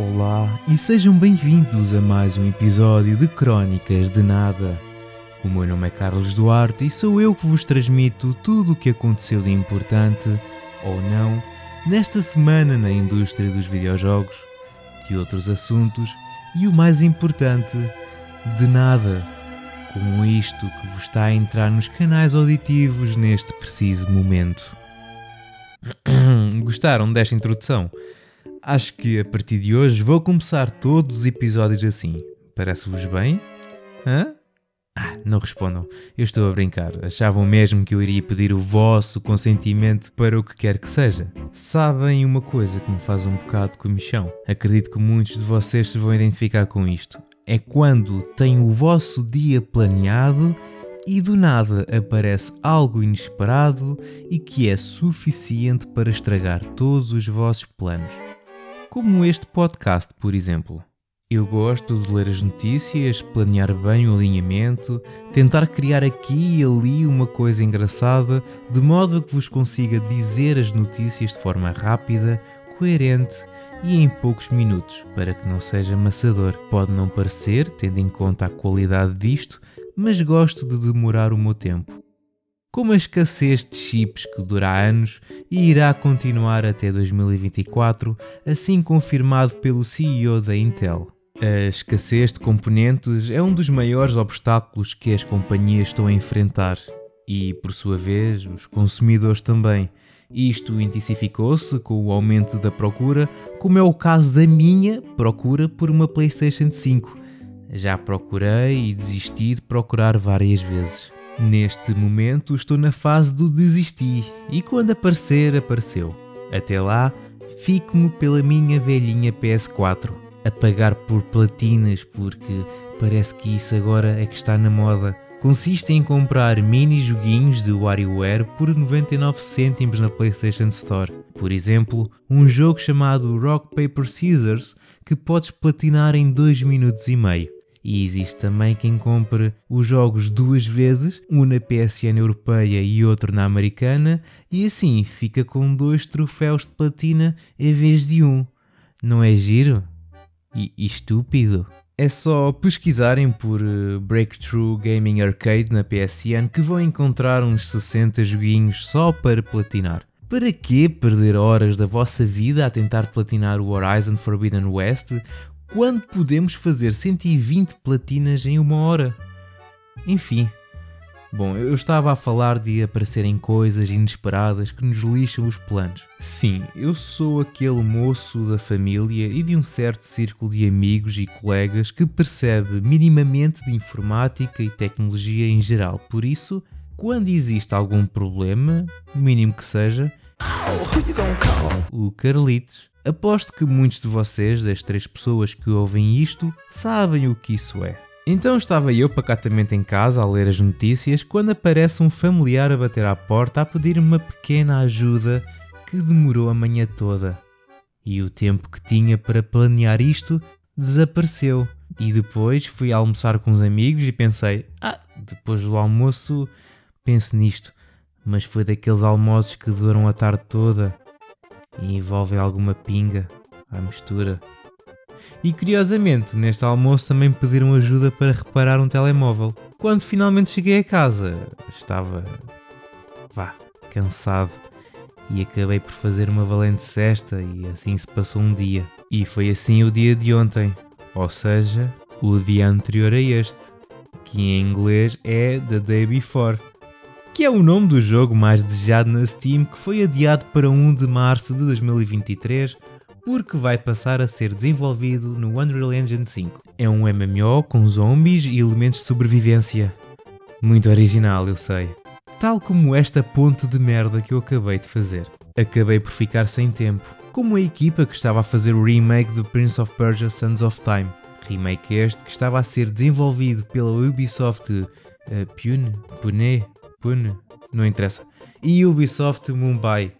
Olá e sejam bem-vindos a mais um episódio de Crónicas de Nada. O meu nome é Carlos Duarte e sou eu que vos transmito tudo o que aconteceu de importante, ou não, nesta semana na indústria dos videojogos, de outros assuntos e o mais importante, de nada, como isto que vos está a entrar nos canais auditivos neste preciso momento. Gostaram desta introdução? Acho que a partir de hoje vou começar todos os episódios assim. Parece-vos bem? Hã? Ah, não respondam. Eu estou a brincar. Achavam mesmo que eu iria pedir o vosso consentimento para o que quer que seja. Sabem uma coisa que me faz um bocado de comichão? Acredito que muitos de vocês se vão identificar com isto. É quando têm o vosso dia planeado e do nada aparece algo inesperado e que é suficiente para estragar todos os vossos planos. Como este podcast, por exemplo. Eu gosto de ler as notícias, planear bem o alinhamento, tentar criar aqui e ali uma coisa engraçada, de modo a que vos consiga dizer as notícias de forma rápida, coerente e em poucos minutos, para que não seja amassador. Pode não parecer, tendo em conta a qualidade disto, mas gosto de demorar o meu tempo. Com a escassez de chips que dura anos e irá continuar até 2024, assim confirmado pelo CEO da Intel. A escassez de componentes é um dos maiores obstáculos que as companhias estão a enfrentar e, por sua vez, os consumidores também. Isto intensificou-se com o aumento da procura, como é o caso da minha procura por uma PlayStation 5. Já procurei e desisti de procurar várias vezes. Neste momento estou na fase do desistir e quando aparecer, apareceu. Até lá, fico-me pela minha velhinha PS4 a pagar por platinas porque parece que isso agora é que está na moda. Consiste em comprar mini joguinhos de WarioWare por 99 cêntimos na PlayStation Store. Por exemplo, um jogo chamado Rock Paper Scissors que podes platinar em 2 minutos e meio. E existe também quem compre os jogos duas vezes, um na PSN europeia e outro na americana, e assim fica com dois troféus de platina em vez de um. Não é giro? e, e estúpido. É só pesquisarem por uh, Breakthrough Gaming Arcade na PSN que vão encontrar uns 60 joguinhos só para platinar. Para que perder horas da vossa vida a tentar platinar o Horizon Forbidden West quando podemos fazer 120 platinas em uma hora? Enfim, Bom, eu estava a falar de aparecerem coisas inesperadas que nos lixam os planos. Sim, eu sou aquele moço da família e de um certo círculo de amigos e colegas que percebe minimamente de informática e tecnologia em geral. Por isso, quando existe algum problema, mínimo que seja, o Carlitos. Aposto que muitos de vocês, das três pessoas que ouvem isto, sabem o que isso é. Então estava eu pacatamente em casa a ler as notícias quando aparece um familiar a bater à porta a pedir uma pequena ajuda que demorou a manhã toda. E o tempo que tinha para planear isto desapareceu. E depois fui almoçar com os amigos e pensei: ah, depois do almoço penso nisto. Mas foi daqueles almoços que duram a tarde toda e envolvem alguma pinga à mistura. E curiosamente, neste almoço também pediram ajuda para reparar um telemóvel. Quando finalmente cheguei a casa, estava. vá, cansado. E acabei por fazer uma valente cesta e assim se passou um dia. E foi assim o dia de ontem, ou seja, o dia anterior a este, que em inglês é The Day Before, que é o nome do jogo mais desejado na Steam que foi adiado para 1 de março de 2023 porque vai passar a ser desenvolvido no Unreal Engine 5. É um MMO com zombies e elementos de sobrevivência. Muito original, eu sei. Tal como esta ponte de merda que eu acabei de fazer. Acabei por ficar sem tempo, como a equipa que estava a fazer o remake do Prince of Persia Sons of Time. Remake este que estava a ser desenvolvido pela Ubisoft uh, Pune, Pune, Pune, não interessa, e Ubisoft Mumbai,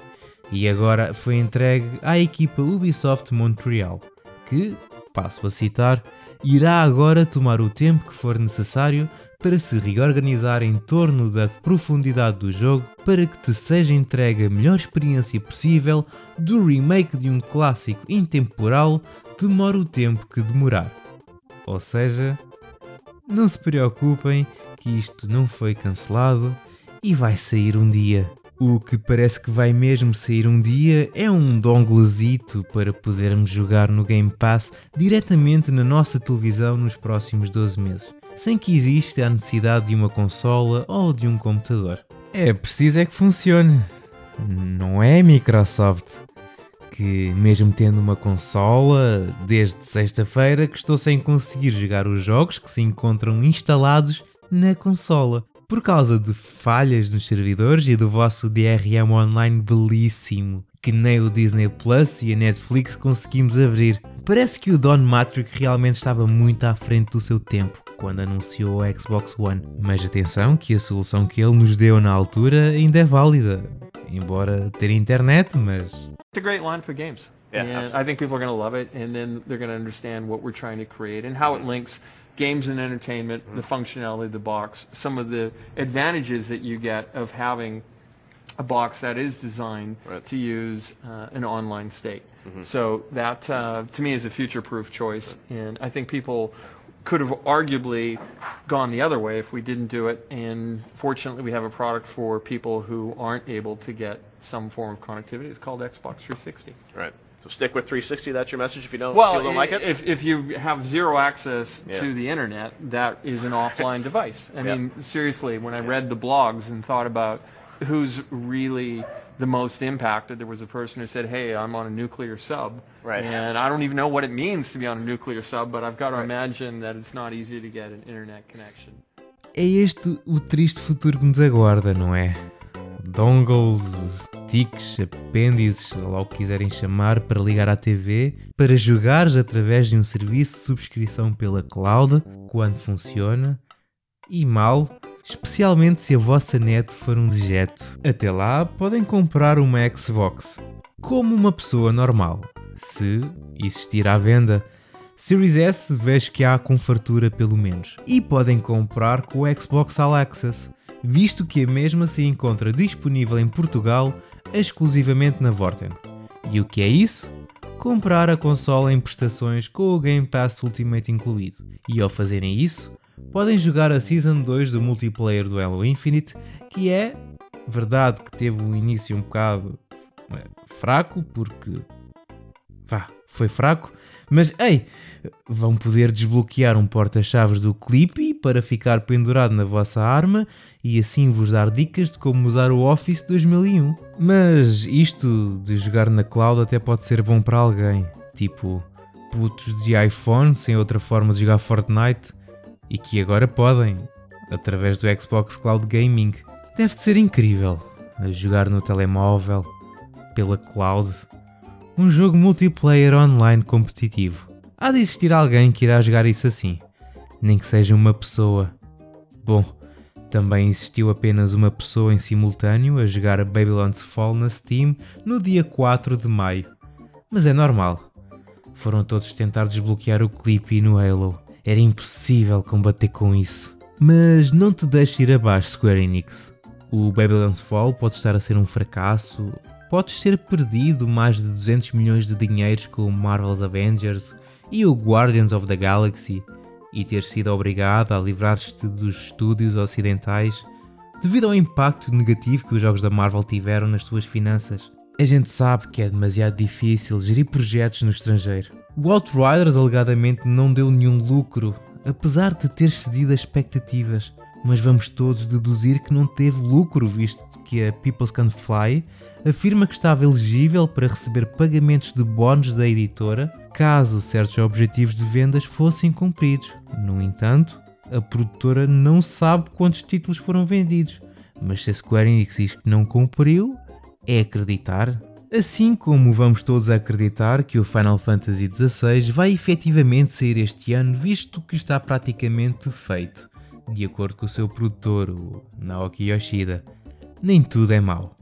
e agora foi entregue à equipa Ubisoft Montreal, que, passo a citar, irá agora tomar o tempo que for necessário para se reorganizar em torno da profundidade do jogo para que te seja entregue a melhor experiência possível do remake de um clássico intemporal, demora o tempo que demorar. Ou seja, não se preocupem que isto não foi cancelado e vai sair um dia. O que parece que vai mesmo sair um dia é um donglezito para podermos jogar no Game Pass diretamente na nossa televisão nos próximos 12 meses, sem que exista a necessidade de uma consola ou de um computador. É preciso é que funcione. Não é Microsoft que, mesmo tendo uma consola, desde sexta-feira que estou sem conseguir jogar os jogos que se encontram instalados na consola por causa de falhas nos servidores e do vosso DRM online belíssimo, que nem o Disney Plus e a Netflix conseguimos abrir. Parece que o Don Matrix realmente estava muito à frente do seu tempo quando anunciou a Xbox One, mas atenção que a solução que ele nos deu na altura ainda é válida, embora ter internet, mas It's a great line for games. Yeah, and I think people are going to love it, and then they're going to understand what we're trying to create and how it links games and entertainment, the functionality of the box, some of the advantages that you get of having a box that is designed Right. to use uh, an online state. So that, uh, to me, is a future-proof choice, and I think people could have arguably gone the other way if we didn't do it. And fortunately, we have a product for people who aren't able to get some form of connectivity. It's called Xbox 360. Right. So stick with 360. That's your message. If you don't, Well, people don't like it. if, if you have zero access Yeah. to the internet, that is an offline device. I Yeah. mean, seriously, when I read the blogs and thought about who's really the most impacted, there was a person who said, "Hey, I'm on a nuclear sub, Right. and I don't even know what it means to be on a nuclear sub, but I've got to Right. imagine that it's not easy to get an internet connection." é este o triste futuro que nos aguarda, não é? Dongles, sticks, apêndices, lá o que quiserem chamar, para ligar à TV, para jogares através de um serviço de subscrição pela cloud, quando funciona, e mal, especialmente se a vossa net for um dejeto. Até lá, podem comprar uma Xbox, como uma pessoa normal, se existir à venda. Series S vejo que há com fartura pelo menos. E podem comprar com o Xbox All Access, visto que a mesma se encontra disponível em Portugal exclusivamente na Vorten. E o que é isso? Comprar a consola em prestações com o Game Pass Ultimate incluído. E ao fazerem isso, podem jogar a Season 2 do multiplayer do Halo Infinite, que é verdade que teve um início um bocado eh, fraco, porque vá, foi fraco, mas ei, vão poder desbloquear um porta-chaves do Clippy para ficar pendurado na vossa arma e assim vos dar dicas de como usar o Office 2001. Mas isto de jogar na cloud até pode ser bom para alguém, tipo putos de iPhone sem outra forma de jogar Fortnite e que agora podem, através do Xbox Cloud Gaming. Deve de ser incrível jogar no telemóvel, pela cloud, um jogo multiplayer online competitivo. Há de existir alguém que irá jogar isso assim, nem que seja uma pessoa. Bom, também existiu apenas uma pessoa em simultâneo a jogar Babylon's Fall na Steam no dia 4 de maio. Mas é normal. Foram todos tentar desbloquear o Clippy no Halo. Era impossível combater com isso. Mas não te deixes ir abaixo, Square Enix. O Babylon's Fall pode estar a ser um fracasso, podes ter perdido mais de 200 milhões de dinheiros com o Marvel's Avengers e o Guardians of the Galaxy e ter sido obrigado a livrar-te dos estúdios ocidentais devido ao impacto negativo que os jogos da Marvel tiveram nas tuas finanças. A gente sabe que é demasiado difícil gerir projetos no estrangeiro. O Outriders alegadamente não deu nenhum lucro, apesar de ter cedido as expectativas, mas vamos todos deduzir que não teve lucro, visto que a People's Can Fly afirma que estava elegível para receber pagamentos de bónus da editora caso certos objetivos de vendas fossem cumpridos. No entanto, a produtora não sabe quantos títulos foram vendidos, mas se a Square Enix diz que não cumpriu, é acreditar. Assim como vamos todos acreditar que o Final Fantasy XVI vai efetivamente sair este ano, visto que está praticamente feito, de acordo com o seu produtor, o Naoki Yoshida. Nem tudo é mau.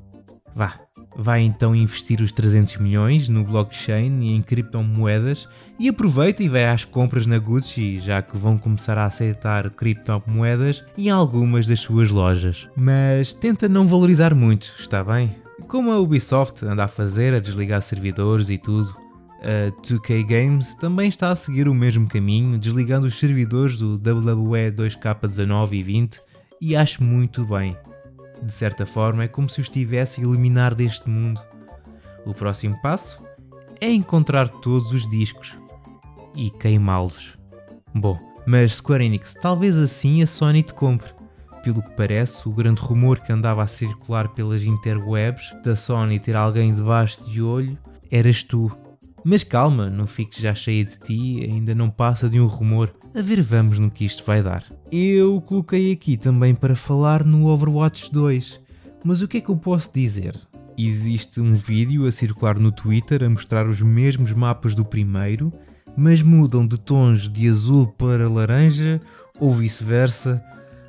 Vá, vai então investir os 300 milhões no blockchain e em criptomoedas e aproveita e vai às compras na Gucci, já que vão começar a aceitar criptomoedas em algumas das suas lojas. Mas tenta não valorizar muito, está bem? Como a Ubisoft anda a fazer, a desligar servidores e tudo, a 2K Games também está a seguir o mesmo caminho, desligando os servidores do WWE 2K19 e 20 e acho muito bem. De certa forma, é como se o estivesse a eliminar deste mundo. O próximo passo é encontrar todos os discos e queimá-los. Bom, mas Square Enix, talvez assim a Sony te compre. Pelo que parece, o grande rumor que andava a circular pelas interwebs da Sony ter alguém debaixo de olho eras tu. Mas calma, não fiques já cheia de ti, ainda não passa de um rumor. A ver, vamos no que isto vai dar. Eu coloquei aqui também para falar no Overwatch 2. Mas o que é que eu posso dizer? Existe um vídeo a circular no Twitter a mostrar os mesmos mapas do primeiro, mas mudam de tons de azul para laranja ou vice-versa.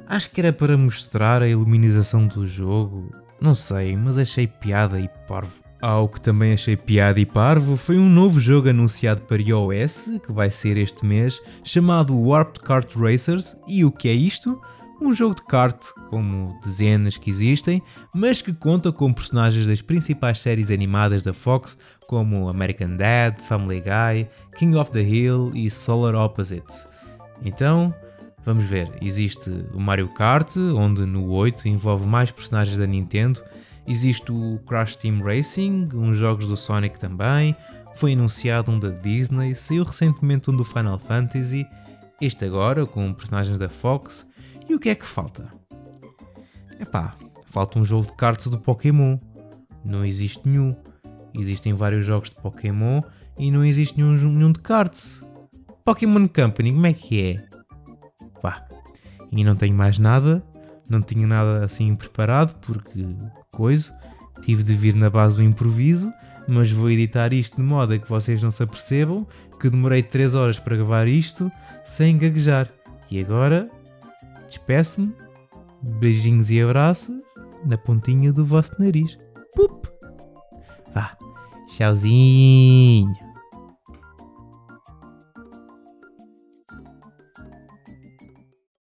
Acho que era para mostrar a iluminação do jogo. Não sei, mas achei piada e parvo. Ao que também achei piada e parvo foi um novo jogo anunciado para iOS, que vai ser este mês, chamado Warped Kart Racers. E o que é isto? Um jogo de kart, como dezenas que existem, mas que conta com personagens das principais séries animadas da Fox, como American Dad, Family Guy, King of the Hill e Solar Opposites. Então, vamos ver. Existe o Mario Kart, onde no 8 envolve mais personagens da Nintendo Existe o Crash Team Racing, uns jogos do Sonic também. Foi anunciado um da Disney, saiu recentemente um do Final Fantasy. Este agora com personagens da Fox. E o que é que falta? Epá, falta um jogo de cartas do Pokémon. Não existe nenhum. Existem vários jogos de Pokémon e não existe nenhum, nenhum de cartas. Pokémon Company, como é que é? E não tenho mais nada. Não tinha nada assim preparado porque coisa. Tive de vir na base do improviso, mas vou editar isto de modo a que vocês não se apercebam que demorei 3 horas para gravar isto sem gaguejar. E agora, despeço-me, beijinhos e abraços na pontinha do vosso nariz. Pup! Vá, tchauzinho!